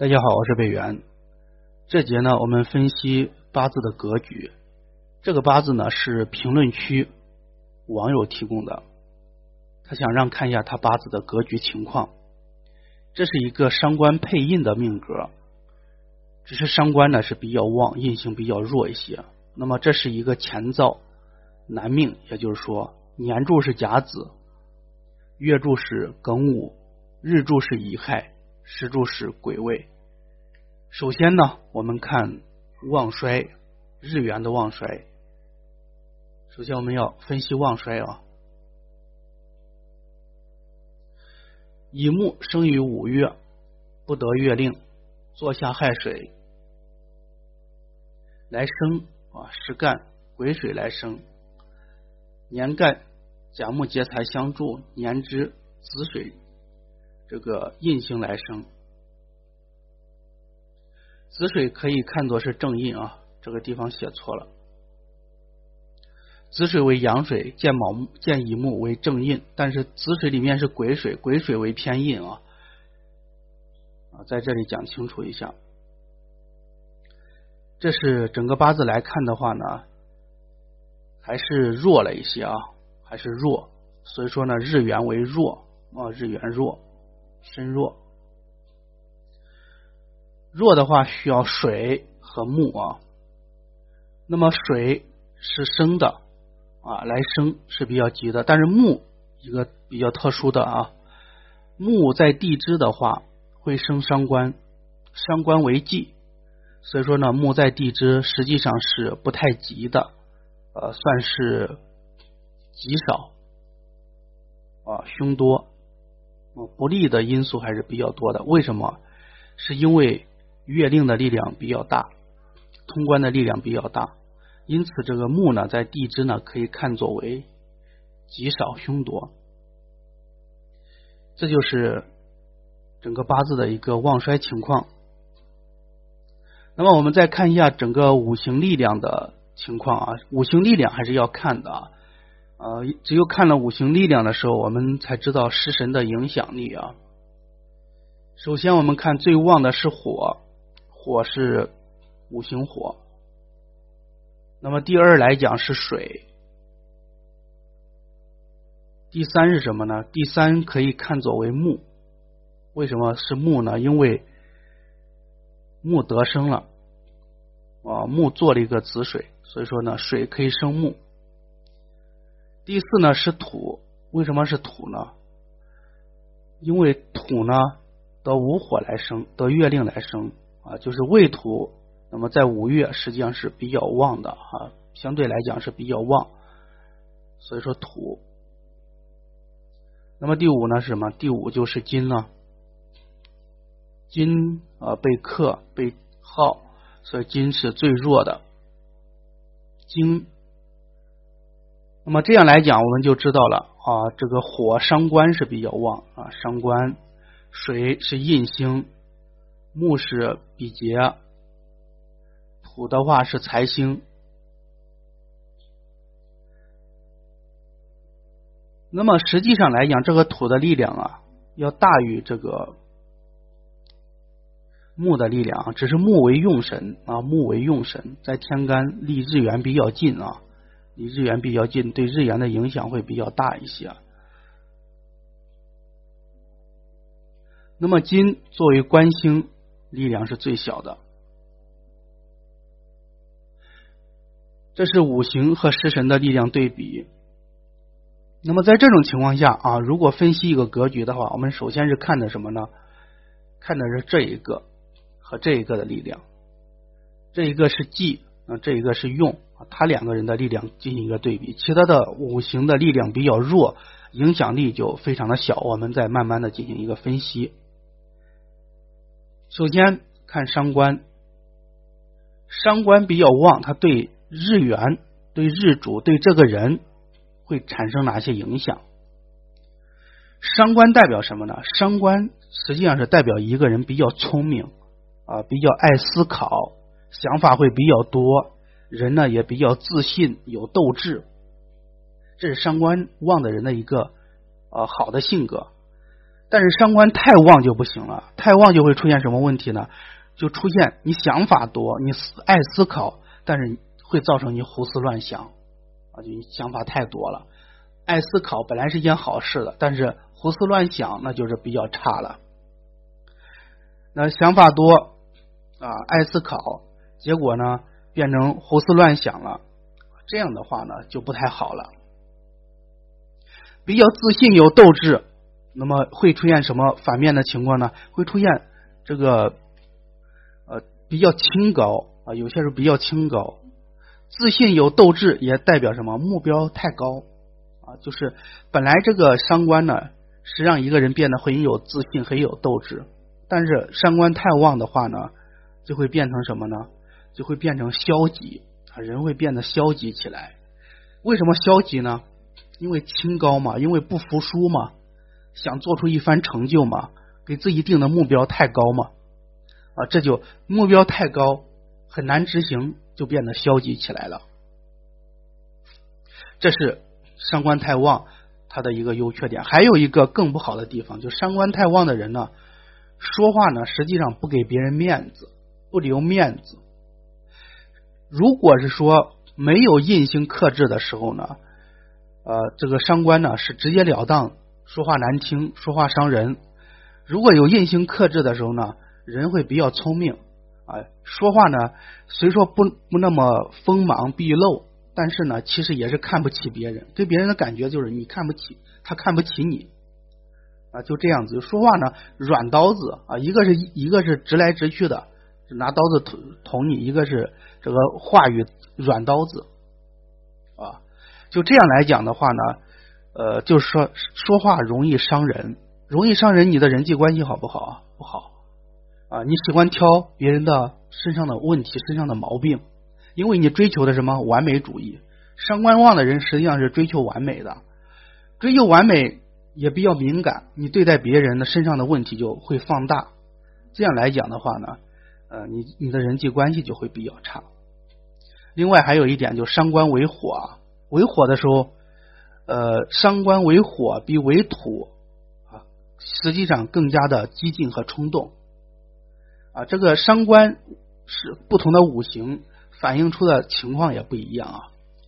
大家好，我是北元。这节呢，我们分析八字的格局。这个八字呢是评论区网友提供的，他想让看一下他八字的格局情况。这是一个伤官配印的命格，只是伤官呢是比较旺，印星比较弱一些。那么这是一个前造男命，也就是说年柱是甲子，月柱是庚午，日柱是乙亥。石柱是癸未。首先呢，我们看旺衰，日元的旺衰。首先我们要分析旺衰啊。乙木生于五月，不得月令，坐下亥水来生啊，是干癸水来生，年干甲木劫财相助，年支子水。这个印星来生，子水可以看作是正印啊，这个地方写错了。子水为阳水，见卯见乙木为正印，但是子水里面是癸水，癸水为偏印啊。啊，在这里讲清楚一下，这是整个八字来看的话呢，还是弱了一些啊，还是弱，所以说呢，日元为弱啊，日元弱。身弱，弱的话需要水和木啊。那么水是生的啊，来生是比较急的。但是木一个比较特殊的啊，木在地支的话会生伤官，伤官为忌，所以说呢，木在地支实际上是不太吉的，呃，算是极少啊，凶多。不利的因素还是比较多的，为什么？是因为月令的力量比较大，通关的力量比较大，因此这个木呢，在地支呢可以看作为极少凶多，这就是整个八字的一个旺衰情况。那么我们再看一下整个五行力量的情况啊，五行力量还是要看的啊。呃，只有看了五行力量的时候，我们才知道食神的影响力啊。首先，我们看最旺的是火，火是五行火。那么第二来讲是水，第三是什么呢？第三可以看作为木。为什么是木呢？因为木得生了啊，木做了一个子水，所以说呢，水可以生木。第四呢是土，为什么是土呢？因为土呢得五火来生，得月令来生啊，就是未土。那么在五月实际上是比较旺的啊，相对来讲是比较旺，所以说土。那么第五呢是什么？第五就是金呢，金啊被克被耗，所以金是最弱的，金。那么这样来讲，我们就知道了啊，这个火伤官是比较旺啊，伤官；水是印星，木是比劫，土的话是财星。那么实际上来讲，这个土的力量啊，要大于这个木的力量，只是木为用神啊，木为用神，在天干离日元比较近啊。离日元比较近，对日元的影响会比较大一些。那么金作为官星，力量是最小的。这是五行和食神的力量对比。那么在这种情况下啊，如果分析一个格局的话，我们首先是看的什么呢？看的是这一个和这一个的力量，这一个是忌。那这一个是用他两个人的力量进行一个对比，其他的五行的力量比较弱，影响力就非常的小。我们再慢慢的进行一个分析。首先看伤官，伤官比较旺，它对日元、对日主、对这个人会产生哪些影响？伤官代表什么呢？伤官实际上是代表一个人比较聪明啊，比较爱思考。想法会比较多，人呢也比较自信，有斗志，这是伤官旺的人的一个呃好的性格。但是伤官太旺就不行了，太旺就会出现什么问题呢？就出现你想法多，你思爱思考，但是会造成你胡思乱想啊，就想法太多了。爱思考本来是一件好事的，但是胡思乱想那就是比较差了。那想法多啊，爱思考，结果呢变成胡思乱想了，这样的话呢就不太好了。比较自信有斗志，那么会出现什么反面的情况呢？会出现这个呃比较清高啊，有些时候比较清高。自信有斗志也代表什么？目标太高。啊，就是本来这个伤官呢，是让一个人变得很有自信、很有斗志。但是伤官太旺的话呢，就会变成什么呢？就会变成消极啊，人会变得消极起来。为什么消极呢？因为清高嘛，因为不服输嘛，想做出一番成就嘛，给自己定的目标太高嘛啊，这就目标太高，很难执行，就变得消极起来了。这是。伤官太旺，他的一个优缺点，还有一个更不好的地方，就伤官太旺的人呢，说话呢实际上不给别人面子，不留面子。如果是说没有印星克制的时候呢，呃，这个伤官呢是直截了当，说话难听，说话伤人。如果有印星克制的时候呢，人会比较聪明啊，说话呢虽说不不那么锋芒毕露。但是呢，其实也是看不起别人，给别人的感觉就是你看不起他，看不起你啊，就这样子。说话呢，软刀子啊，一个是一个是直来直去的，拿刀子捅捅你；一个是这个话语软刀子啊。就这样来讲的话呢，呃，就是说说话容易伤人，容易伤人，你的人际关系好不好？不好啊，你喜欢挑别人的身上的问题，身上的毛病。因为你追求的什么完美主义，伤官旺的人实际上是追求完美的，追求完美也比较敏感，你对待别人的身上的问题就会放大，这样来讲的话呢，呃，你你的人际关系就会比较差。另外还有一点，就伤官为火，为火的时候，呃，伤官为火比为土啊，实际上更加的激进和冲动啊。这个伤官是不同的五行。反映出的情况也不一样啊，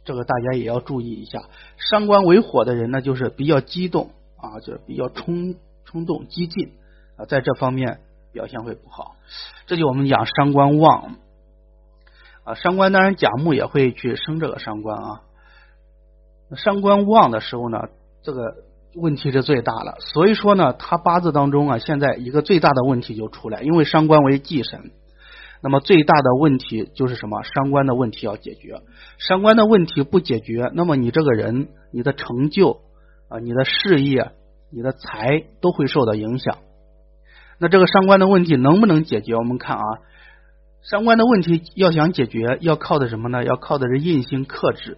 这个大家也要注意一下。伤官为火的人呢，就是比较激动啊，就是比较冲冲动、激进啊，在这方面表现会不好。这就我们讲伤官旺啊，伤官当然甲木也会去生这个伤官啊。伤官旺的时候呢，这个问题是最大了。所以说呢，他八字当中啊，现在一个最大的问题就出来，因为伤官为忌神。那么最大的问题就是什么？伤官的问题要解决，伤官的问题不解决，那么你这个人、你的成就啊、你的事业、你的财都会受到影响。那这个伤官的问题能不能解决？我们看啊，伤官的问题要想解决，要靠的什么呢？要靠的是印星克制，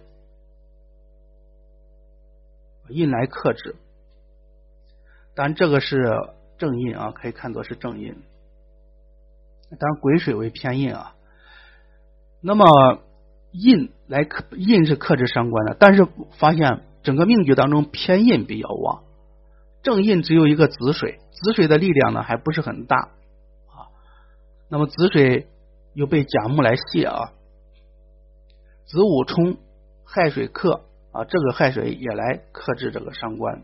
印来克制。当然，这个是正印啊，可以看作是正印。当然，癸水为偏印啊。那么印来克印是克制伤官的，但是发现整个命局当中偏印比较旺，正印只有一个子水，子水的力量呢还不是很大啊。那么子水又被甲木来泄啊，子午冲亥水克啊，这个亥水也来克制这个伤官。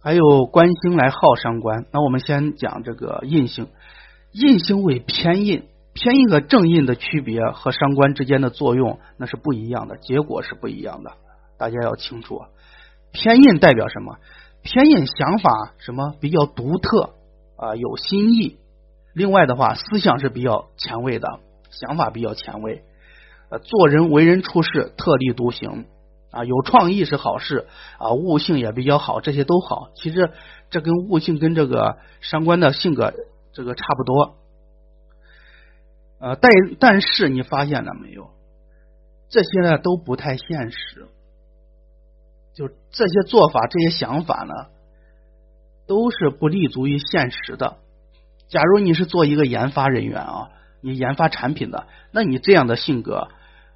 还有官星来耗伤官，那我们先讲这个印星，印星为偏印，偏印和正印的区别和伤官之间的作用那是不一样的，结果是不一样的，大家要清楚啊。偏印代表什么？偏印想法什么比较独特啊，有新意。另外的话，思想是比较前卫的，想法比较前卫，呃，做人为人处事特立独行。啊，有创意是好事啊，悟性也比较好，这些都好。其实这跟悟性跟这个伤官的性格这个差不多。呃，但但是你发现了没有？这些呢都不太现实。就这些做法、这些想法呢，都是不立足于现实的。假如你是做一个研发人员啊，你研发产品的，那你这样的性格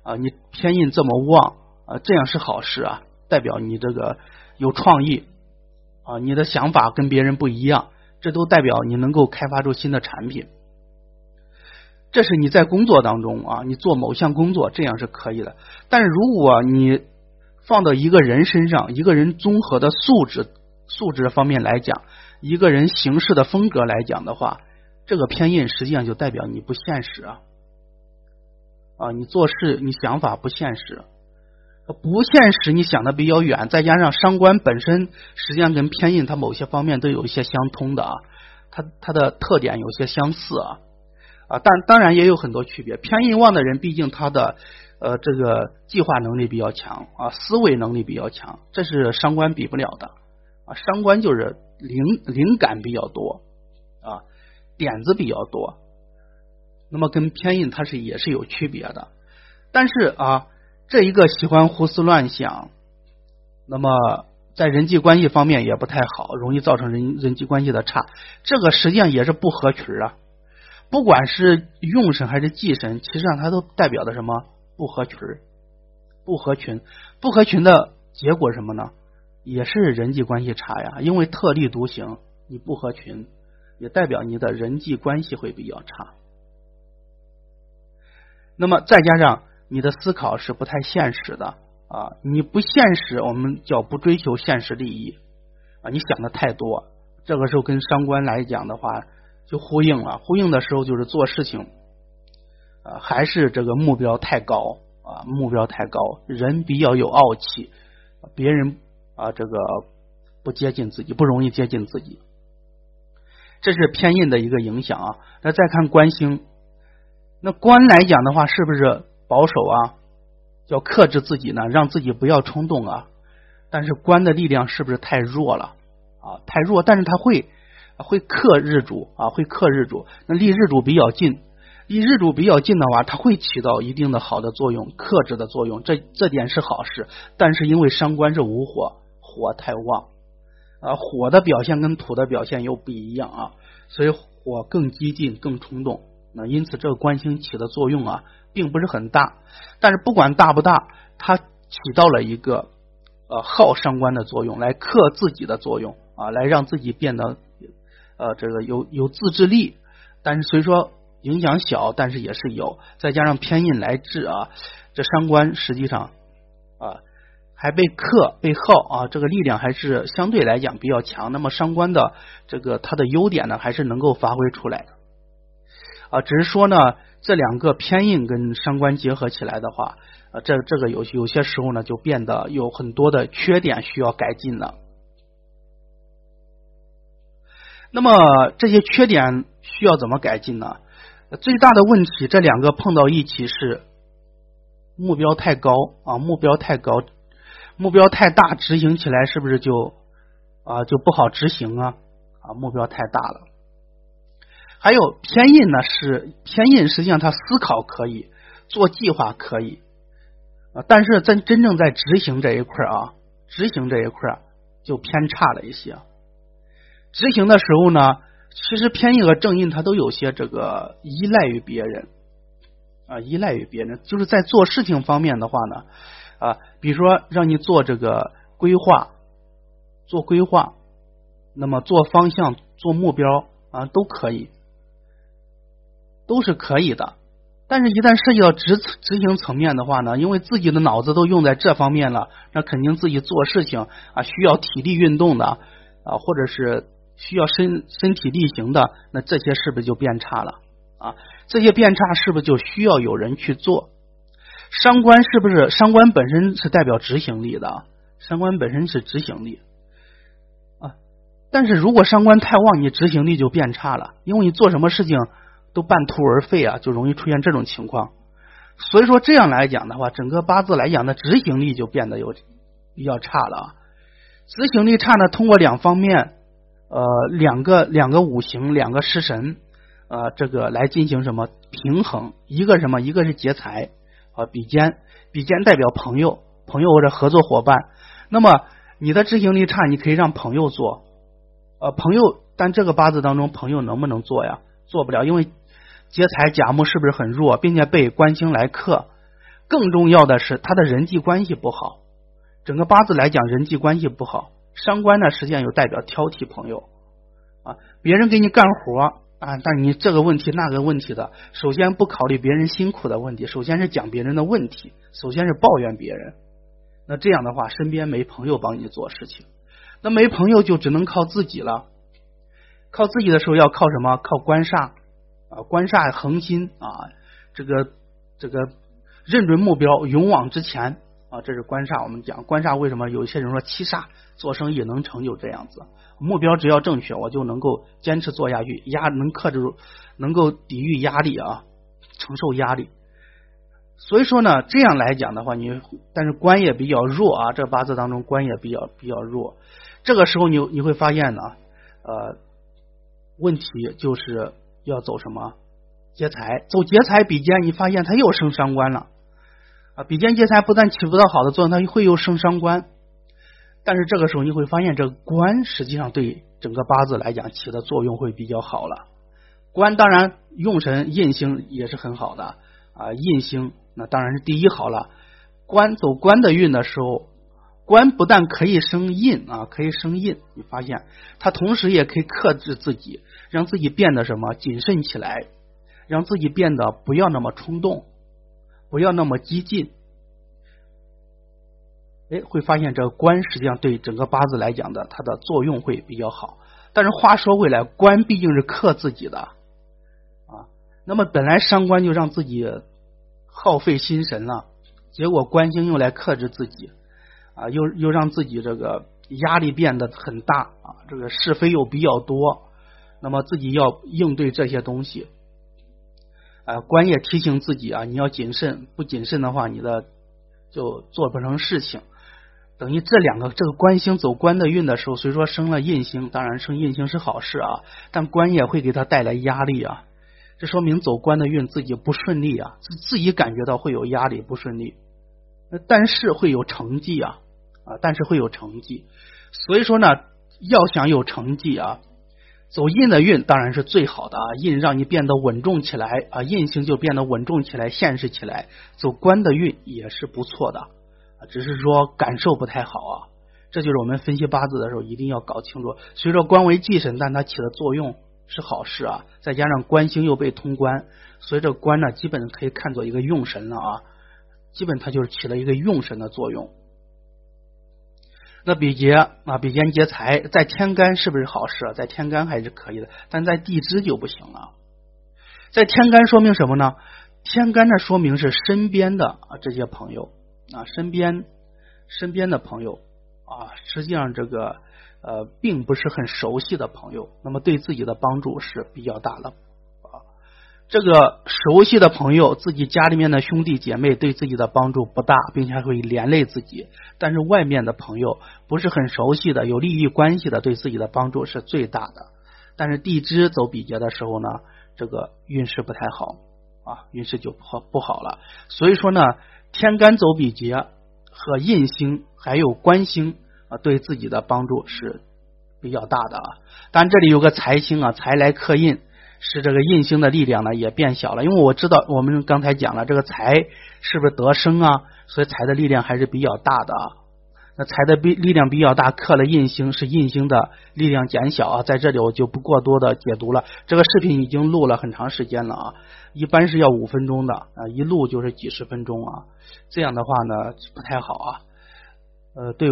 啊，你偏印这么旺。啊，这样是好事啊，代表你这个有创意啊，你的想法跟别人不一样，这都代表你能够开发出新的产品。这是你在工作当中啊，你做某项工作这样是可以的。但是如果你放到一个人身上，一个人综合的素质素质方面来讲，一个人行事的风格来讲的话，这个偏印实际上就代表你不现实啊，啊，你做事你想法不现实。不现实，你想的比较远，再加上伤官本身实际上跟偏印它某些方面都有一些相通的啊，它它的特点有些相似啊啊，但当然也有很多区别。偏印旺的人，毕竟他的呃这个计划能力比较强啊，思维能力比较强，这是伤官比不了的啊。伤官就是灵灵感比较多啊，点子比较多，那么跟偏印它是也是有区别的，但是啊。这一个喜欢胡思乱想，那么在人际关系方面也不太好，容易造成人人际关系的差。这个实际上也是不合群啊。不管是用神还是忌神，其实上它都代表的什么不合群？不合群，不合群的结果什么呢？也是人际关系差呀。因为特立独行，你不合群，也代表你的人际关系会比较差。那么再加上。你的思考是不太现实的啊！你不现实，我们叫不追求现实利益啊！你想的太多，这个时候跟伤官来讲的话就呼应了。呼应的时候就是做事情啊，还是这个目标太高啊，目标太高，人比较有傲气，别人啊这个不接近自己，不容易接近自己，这是偏印的一个影响啊。那再看官星，那官来讲的话，是不是？保守啊，要克制自己呢，让自己不要冲动啊。但是官的力量是不是太弱了啊？太弱，但是他会会克日主啊，会克日主。那离日主比较近，离日主比较近的话，它会起到一定的好的作用，克制的作用。这这点是好事。但是因为伤官是无火，火太旺啊，火的表现跟土的表现又不一样啊，所以火更激进、更冲动。那因此这个官星起的作用啊。并不是很大，但是不管大不大，它起到了一个呃耗伤官的作用，来克自己的作用啊，来让自己变得呃这个有有自制力。但是虽说影响小，但是也是有。再加上偏印来治啊，这伤官实际上啊还被克被耗啊，这个力量还是相对来讲比较强。那么伤官的这个它的优点呢，还是能够发挥出来的啊，只是说呢。这两个偏印跟伤官结合起来的话，呃，这这个有有些时候呢，就变得有很多的缺点需要改进了。那么这些缺点需要怎么改进呢？最大的问题，这两个碰到一起是目标太高啊，目标太高，目标太大，执行起来是不是就啊就不好执行啊？啊，目标太大了。还有偏印呢，是偏印，实际上他思考可以做计划可以啊，但是在真正在执行这一块啊，执行这一块就偏差了一些。执行的时候呢，其实偏印和正印它都有些这个依赖于别人啊，依赖于别人，就是在做事情方面的话呢啊，比如说让你做这个规划，做规划，那么做方向、做目标啊都可以。都是可以的，但是，一旦涉及到执执行层面的话呢，因为自己的脑子都用在这方面了，那肯定自己做事情啊需要体力运动的啊，或者是需要身身体力行的，那这些是不是就变差了啊？这些变差是不是就需要有人去做？伤官是不是伤官本身是代表执行力的？伤官本身是执行力啊，但是如果伤官太旺，你执行力就变差了，因为你做什么事情。都半途而废啊，就容易出现这种情况。所以说这样来讲的话，整个八字来讲的执行力就变得有比较差了。啊。执行力差呢，通过两方面，呃，两个两个五行，两个食神，呃，这个来进行什么平衡？一个什么？一个是劫财啊，比肩，比肩代表朋友，朋友或者合作伙伴。那么你的执行力差，你可以让朋友做，呃，朋友，但这个八字当中，朋友能不能做呀？做不了，因为。劫财甲木是不是很弱，并且被官星来克？更重要的是他的人际关系不好，整个八字来讲人际关系不好伤官呢，实际上有代表挑剔朋友啊，别人给你干活啊，但你这个问题那个问题的，首先不考虑别人辛苦的问题，首先是讲别人的问题，首先是抱怨别人。那这样的话，身边没朋友帮你做事情，那没朋友就只能靠自己了。靠自己的时候要靠什么？靠官煞啊，官煞恒心啊，这个这个认准目标，勇往直前啊，这是官煞。我们讲官煞为什么有些人说七煞做生意能成就这样子？目标只要正确，我就能够坚持做下去，压能克制住，能够抵御压力啊，承受压力。所以说呢，这样来讲的话，你但是官也比较弱啊，这八字当中官也比较比较弱。这个时候你你会发现呢，呃。问题就是要走什么劫财，走劫财比肩，你发现他又升伤官了啊！比肩劫财不但起不到好的作用，它会又生伤官。但是这个时候你会发现，这个官实际上对整个八字来讲起的作用会比较好了。官当然用神印星也是很好的啊，印星那当然是第一好了。官走官的运的时候。官不但可以生印啊，可以生印，你发现它同时也可以克制自己，让自己变得什么谨慎起来，让自己变得不要那么冲动，不要那么激进。哎，会发现这个官实际上对整个八字来讲的，它的作用会比较好。但是话说回来，官毕竟是克自己的啊，那么本来伤官就让自己耗费心神了，结果官星用来克制自己。啊，又又让自己这个压力变得很大啊，这个是非又比较多，那么自己要应对这些东西，啊，官也提醒自己啊，你要谨慎，不谨慎的话，你的就做不成事情。等于这两个这个官星走官的运的时候，虽说生了印星，当然生印星是好事啊，但官也会给他带来压力啊，这说明走官的运自己不顺利啊，自自己感觉到会有压力不顺利，但是会有成绩啊。啊，但是会有成绩，所以说呢，要想有成绩啊，走印的运当然是最好的啊，印让你变得稳重起来啊，印星就变得稳重起来、现实起来。走官的运也是不错的，只是说感受不太好啊。这就是我们分析八字的时候一定要搞清楚。虽说官为忌神，但它起的作用是好事啊，再加上官星又被通关，所以这官呢，基本可以看作一个用神了啊，基本它就是起了一个用神的作用。那比劫啊，比肩劫财，在天干是不是好事？在天干还是可以的，但在地支就不行了。在天干说明什么呢？天干呢说明是身边的啊这些朋友啊，身边身边的朋友啊，实际上这个呃并不是很熟悉的朋友，那么对自己的帮助是比较大的。这个熟悉的朋友，自己家里面的兄弟姐妹对自己的帮助不大，并且还会连累自己。但是外面的朋友不是很熟悉的，有利益关系的，对自己的帮助是最大的。但是地支走比劫的时候呢，这个运势不太好啊，运势就不好不好了。所以说呢，天干走比劫和印星还有官星啊，对自己的帮助是比较大的啊。但这里有个财星啊，财来克印。使这个印星的力量呢也变小了，因为我知道我们刚才讲了这个财是不是得生啊，所以财的力量还是比较大的啊。那财的比力量比较大，克了印星，是印星的力量减小啊。在这里我就不过多的解读了。这个视频已经录了很长时间了啊，一般是要五分钟的啊，一录就是几十分钟啊，这样的话呢不太好啊。呃，对。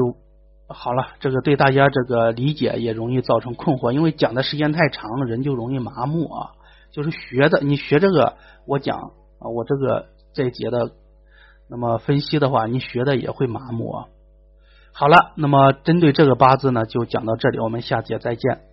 好了，这个对大家这个理解也容易造成困惑，因为讲的时间太长了，人就容易麻木啊。就是学的，你学这个，我讲啊，我这个这节的，那么分析的话，你学的也会麻木啊。好了，那么针对这个八字呢，就讲到这里，我们下节再见。